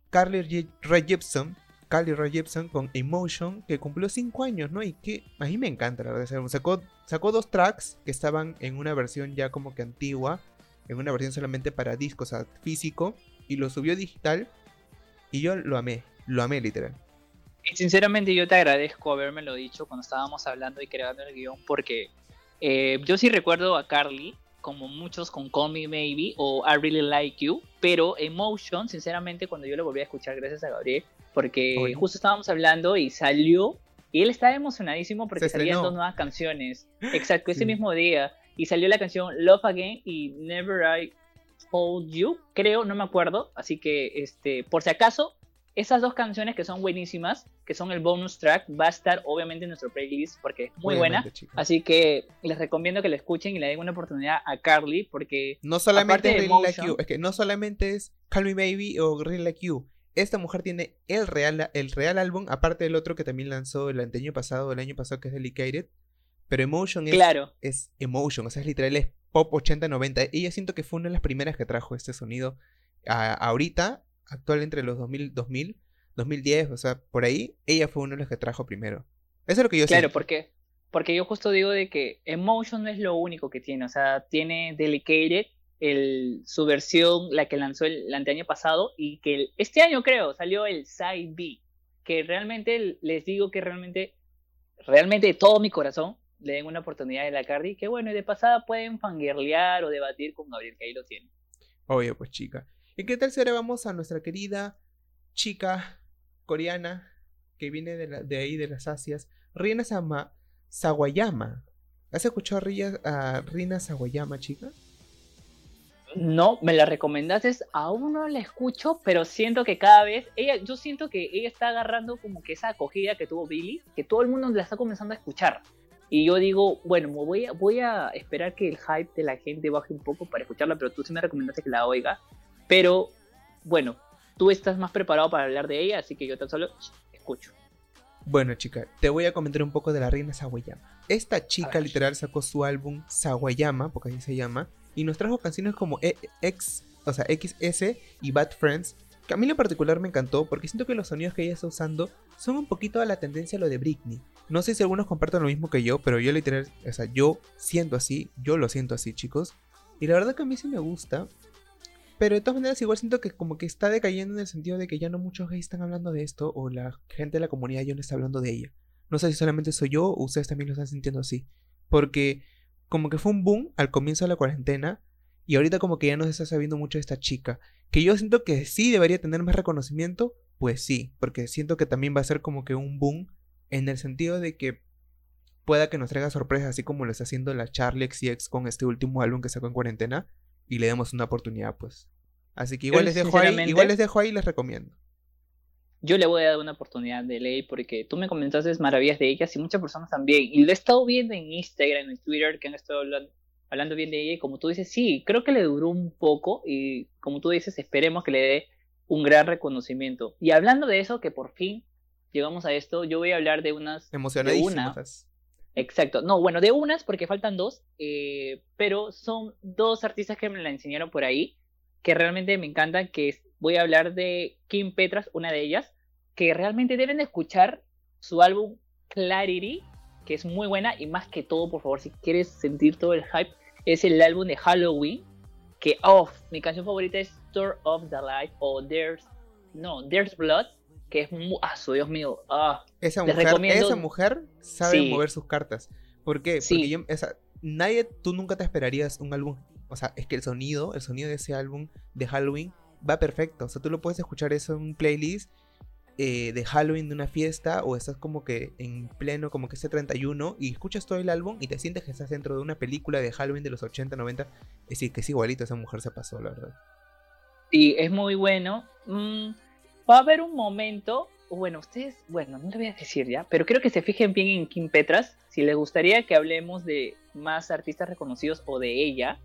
Carly Rae- Jepsen. Carly Rae Jepsen con Emotion. Que cumplió 5 años, ¿no? Y que a mí me encanta, la verdad. ese álbum. Sacó, sacó dos tracks que estaban en una versión ya como que antigua. En una versión solamente para discos, o sea, físico. Y lo subió digital. Y yo lo amé. Lo amé, literal. Y sinceramente yo te agradezco habérmelo dicho cuando estábamos hablando y creando el guion porque eh, yo sí recuerdo a Carly como muchos con Call Me Maybe o I Really Like You, pero Emotion, sinceramente cuando yo lo volví a escuchar gracias a Gabriel, porque Oye. justo estábamos hablando y salió y él estaba emocionadísimo porque salían dos nuevas canciones. Exacto, ese mismo día y salió la canción Love Again y Never I Hold You, creo, no me acuerdo, así que este, por si acaso esas dos canciones que son buenísimas, que son el bonus track, va a estar obviamente en nuestro playlist porque es muy buena. Chicas. Así que les recomiendo que la escuchen y le den una oportunidad a Carly porque No solamente es de Like You, es que no solamente es Call Me Baby o Really Like You. Esta mujer tiene el real, el real álbum, aparte del otro que también lanzó el año pasado, el año pasado que es Delicated. Pero Emotion es, claro, es Emotion, o sea, es literal, es pop 80-90. Ella siento que fue una de las primeras que trajo este sonido a- ahorita, actual entre los 2000, 2000, 2010, o sea, por ahí, ella fue una de las que trajo primero. Eso es lo que yo claro, siento. porque porque yo justo digo de que Emotion no es lo único que tiene, o sea, tiene Delicated, el, su versión, la que lanzó el, el anteaño pasado y que el- este año creo salió el Side B, que realmente les digo que realmente realmente de todo mi corazón le den una oportunidad a la Cardi, que bueno, y de pasada pueden fangirlear o debatir con Gabriel, que ahí lo tienen. Obvio, pues chica. ¿Y qué tal si ahora vamos a nuestra querida chica coreana que viene de, la- de ahí, de las Asias, Rina Sama Sawayama? ¿Has escuchado a Ria- a Rina Sawayama, chica? No, me la recomendaste, aún no la escucho, pero siento que cada vez, ella, yo siento que ella está agarrando como que esa acogida que tuvo Billy, que todo el mundo la está comenzando a escuchar. Y yo digo, bueno, me voy a, voy a esperar que el hype de la gente baje un poco para escucharla, pero tú sí me recomendaste que la oiga. Pero, bueno, tú estás más preparado para hablar de ella, así que yo tan solo escucho. Bueno, chica, te voy a comentar un poco de la Rina Sawayama. Esta chica literal sacó su álbum Sawayama, porque así se llama, y nos trajo canciones como E- X, o sea, XS y Bad Friends, que a mí en particular me encantó porque siento que los sonidos que ella está usando son un poquito a la tendencia a lo de Britney. No sé si algunos comparten lo mismo que yo, pero yo literal, o sea, yo siento así, yo lo siento así, chicos. Y la verdad que a mí sí me gusta. Pero de todas maneras igual siento que como que está decayendo en el sentido de que ya no muchos gays están hablando de esto o la gente de la comunidad ya no está hablando de ella. No sé si solamente soy yo o ustedes también lo están sintiendo así. Porque como que fue un boom al comienzo de la cuarentena y ahorita como que ya no se está sabiendo mucho de esta chica. Que yo siento que sí debería tener más reconocimiento, pues sí, porque siento que también va a ser como que un boom en el sentido de que pueda que nos traiga sorpresas, así como lo está haciendo la Charlie XCX con este último álbum que sacó en cuarentena, y le demos una oportunidad, pues. Así que igual Yo, les dejo ahí, igual les dejo ahí y les recomiendo. Yo le voy a dar una oportunidad de ley porque tú me comentaste maravillas de ellas y muchas personas también. Y lo he estado viendo en Instagram, en Twitter, que han estado hablando, hablando bien de ella. Y como tú dices, sí, creo que le duró un poco. Y como tú dices, esperemos que le dé un gran reconocimiento. Y hablando de eso, que por fin llegamos a esto, yo voy a hablar de unas. De una. Exacto. No, bueno, de unas porque faltan dos. eh, pero son dos artistas que me la enseñaron por ahí. Que realmente me encantan. Que es- voy a hablar de Kim Petras, una de ellas. Que realmente deben de escuchar su álbum Clarity. Que es muy buena. Y más que todo, por favor, si quieres sentir todo el hype. Es el álbum de Halloween. Que, oh, mi canción favorita es Store of the Life. O There's. No, There's Blood. Que es muy. Ah, su Dios mío. Ah, Esa mujer, recomiendo- esa mujer sabe Sí. mover sus cartas. ¿Por qué? Porque Sí. yo, o sea, nadie, tú nunca te esperarías un álbum. O sea, es que el sonido, el sonido de ese álbum de Halloween va perfecto. O sea, tú lo puedes escuchar eso en un playlist eh, de Halloween de una fiesta o estás como que en pleno, como que ese 31 y escuchas todo el álbum y te sientes que estás dentro de una película de Halloween de los 80, 90. Es decir, que es igualito, esa mujer se pasó, la verdad. Sí, es muy bueno. Mm, va a haber un momento, bueno, ustedes, bueno, no le voy a decir ya, pero creo que se fijen bien en Kim Petras. Si les gustaría que hablemos de más artistas reconocidos o de ella,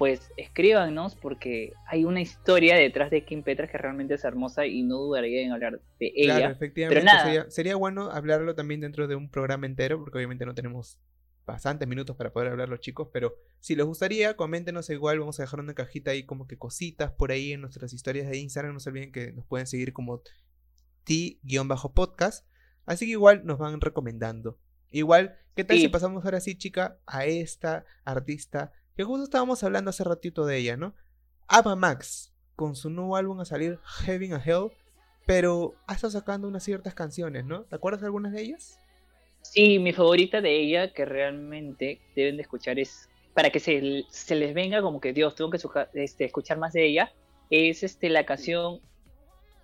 pues escríbanos porque hay una historia detrás de Kim Petras que realmente es hermosa y no dudaría en hablar de ella. Claro, efectivamente. nada. Sería, sería bueno hablarlo también dentro de un programa entero, porque obviamente no tenemos bastantes minutos para poder hablar los chicos, pero si les gustaría, coméntenos igual, vamos a dejar una cajita ahí como que cositas por ahí en nuestras historias de Instagram, no se olviden que nos pueden seguir como t-podcast, así que igual nos van recomendando. Igual, ¿qué tal Sí. si pasamos ahora sí, chica, a esta artista que justo estábamos hablando hace ratito de ella, ¿no? Ava Max, con su nuevo álbum a salir, Heaven a Hell, pero ha estado sacando unas ciertas canciones, ¿no? ¿Te acuerdas de algunas de ellas? Sí, mi favorita de ella que realmente deben de escuchar es para que se, se les venga como que Dios, tengo que este, escuchar más de ella, es este la canción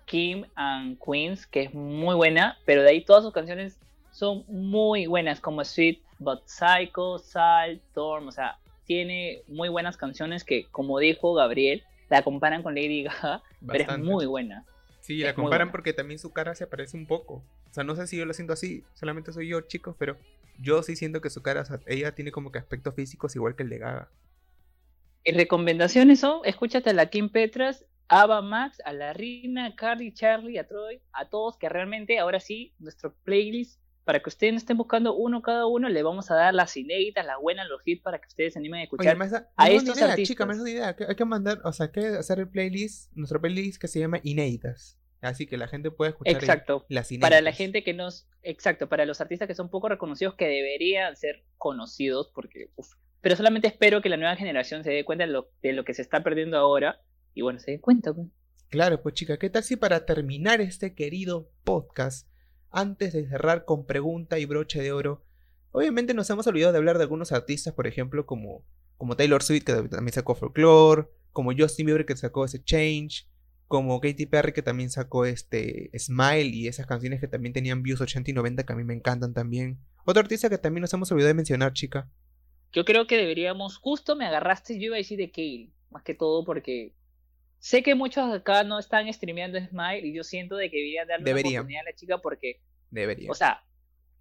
Kim and Queens, que es muy buena, pero de ahí todas sus canciones son muy buenas, como Sweet But Psycho, Salt, Storm, o sea, tiene muy buenas canciones que, como dijo Gabriel, la comparan con Lady Gaga, pero es muy buena. Sí, la es comparan porque también su cara se parece un poco. O sea, no sé si yo lo siento así, solamente soy yo, chicos, pero yo sí siento que su cara, o sea, ella tiene como que aspectos físicos igual que el de Gaga. Y recomendaciones son, escúchate a la Kim Petras, Ava Max, a la Rina, a Carly, Charlie, a Troy, a todos que realmente ahora sí, nuestro playlist, para que ustedes no estén buscando uno cada uno, le vamos a dar las inéditas, las buenas, los hits para que ustedes se animen a Oye, escuchar. a me da una estos idea, artistas. chica, me da una idea. Hay que mandar, o sea, hay que hacer el playlist, nuestro playlist que se llama Inéditas. Así que la gente puede escuchar Exacto. las inéditas. Para la gente que nos, exacto, para los artistas que son poco reconocidos, que deberían ser conocidos, porque, uf, pero solamente espero que la nueva generación se dé cuenta de lo, de lo que se está perdiendo ahora, y bueno, se dé cuenta. Claro, pues chica, ¿qué tal si para terminar este querido podcast antes de cerrar con pregunta y broche de oro, obviamente nos hemos olvidado de hablar de algunos artistas, por ejemplo, como, como Taylor Swift, que también sacó Folklore, como Justin Bieber, que sacó ese Change, como Katy Perry, que también sacó este Smile y esas canciones que también tenían views 80 y 90, que a mí me encantan también. Otro artista que también nos hemos olvidado de mencionar, chica. Yo creo que deberíamos, justo me agarraste, yo iba a decir de Kale, más que todo porque sé que muchos acá no están streameando Smile y yo siento de que deberían darle una oportunidad a la chica porque, Debería. o sea,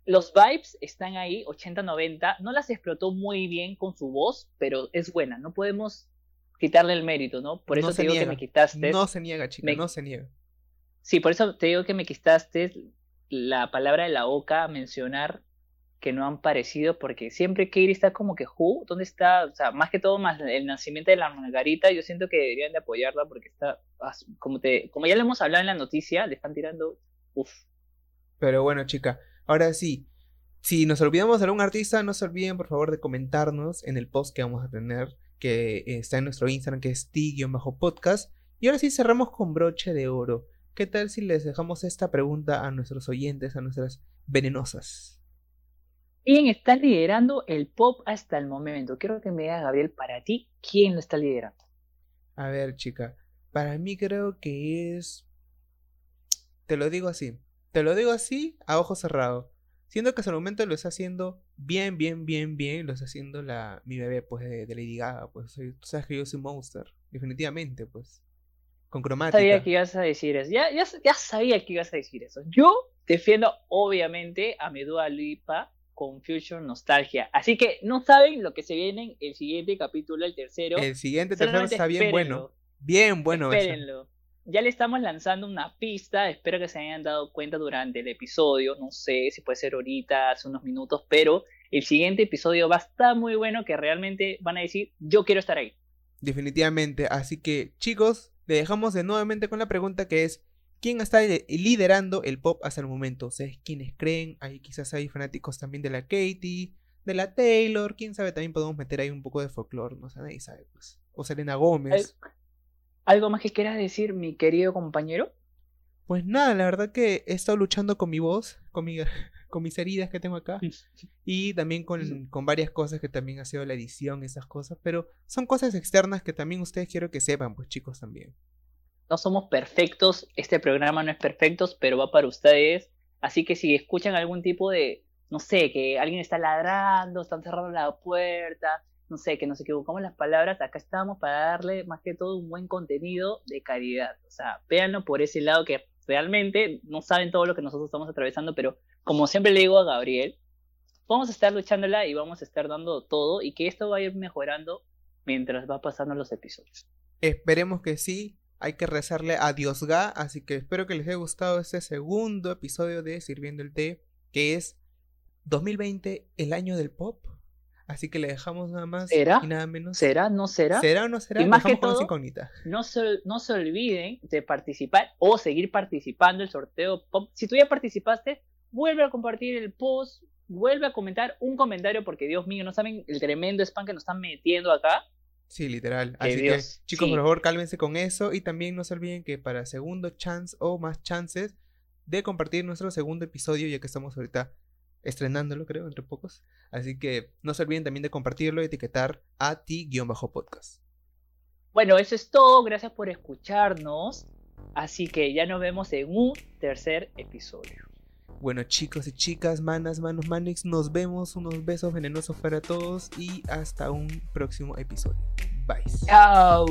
los vibes están ahí, 80-90, no las explotó muy bien con su voz, pero es buena, no podemos quitarle el mérito, ¿no? Por eso No te digo que me quitaste. No se niega, chica, me- no se niega. Sí, por eso te digo que me quitaste la palabra de la boca a mencionar que no han parecido, porque siempre Katie está como que, ¿who? ¿Dónde está? O sea, más que todo, más el nacimiento de la Margarita, yo siento que deberían de apoyarla porque está, como te, como ya le hemos hablado en la noticia, le están tirando, uff. Pero bueno, chica, ahora sí. Si nos olvidamos de algún artista, no se olviden por favor de comentarnos en el post que vamos a tener, que está en nuestro Instagram, que es ti-podcast. Y ahora sí cerramos con broche de oro. ¿Qué tal si les dejamos esta pregunta a nuestros oyentes, a nuestras venenosas? ¿Quién está liderando el pop hasta el momento? Quiero que me diga, Gabriel, para ti, ¿quién lo está liderando? A ver, chica, para mí creo que es... Te lo digo así, te lo digo así a ojo cerrado. Siento que hasta el momento lo está haciendo bien, bien, bien, bien. Lo está haciendo la, mi bebé, pues, de, de Lady Gaga. Pues, soy- tú sabes que yo soy Monster. Definitivamente, pues. Con cromática. sabía que ibas a decir eso. Ya, ya, ya sabía que ibas a decir eso. Yo defiendo, obviamente, a mi Dua Lipa con Future Nostalgia. Así que no saben lo que se viene en el siguiente capítulo, el tercero. El siguiente tercero Solamente está bien bueno. Bien bueno espérenlo. Ya le estamos lanzando una pista. Espero que se hayan dado cuenta durante el episodio. No sé si puede ser ahorita, hace unos minutos, pero el siguiente episodio va a estar muy bueno. Que realmente van a decir: Yo quiero estar ahí. Definitivamente. Así que, chicos, le dejamos de nuevamente con la pregunta que es: ¿quién está li- liderando el pop hasta el momento? ¿Ustedes quiénes creen? Ahí quizás hay fanáticos también de la Katy, de la Taylor. Quién sabe, también podemos meter ahí un poco de folclore. No sé, nadie sabe, pues. O Selena Gómez. ¿Algo más que quieras decir, mi querido compañero? Pues nada, la verdad que he estado luchando con mi voz, con, mi, con mis heridas que tengo acá. Y también con, con varias cosas que también ha sido la edición, esas cosas. Pero son cosas externas que también ustedes quiero que sepan, pues chicos también. No somos perfectos, este programa no es perfecto, pero va para ustedes. Así que si escuchan algún tipo de, no sé, que alguien está ladrando, están cerrando la puerta, no sé, que nos equivocamos las palabras, acá estamos para darle más que todo un buen contenido de calidad. O sea, véanlo por ese lado que realmente no saben todo lo que nosotros estamos atravesando, pero como siempre le digo a Gabriel, vamos a estar luchándola y vamos a estar dando todo y que esto va a ir mejorando mientras va pasando los episodios. Esperemos que sí. Hay que rezarle a Diosga. Así que espero que les haya gustado este segundo episodio de Sirviendo el Té. Que es 2020, el año del pop. Así que le dejamos nada más ¿Será? y nada menos. ¿Será? ¿No será? ¿Será o no será? Y más que Dejamos con esa todo- incógnita. no se, no se olviden de participar o seguir participando el sorteo pop. Si tú ya participaste, vuelve a compartir el post, vuelve a comentar un comentario porque Dios mío, no saben el tremendo spam que nos están metiendo acá. Sí, literal. Así que, chicos, sí. por favor, cálmense con eso. Y también no se olviden que para segundo chance o más chances de compartir nuestro segundo episodio, ya que estamos ahorita estrenándolo, creo, entre pocos. Así que no se olviden también de compartirlo y etiquetar a ti-podcast. Bueno, eso es todo. Gracias por escucharnos. Así que ya nos vemos en un tercer episodio. Bueno, chicos y chicas, manas, manos, manix, nos vemos. Unos besos venenosos para todos y hasta un próximo episodio. Bye. Chao.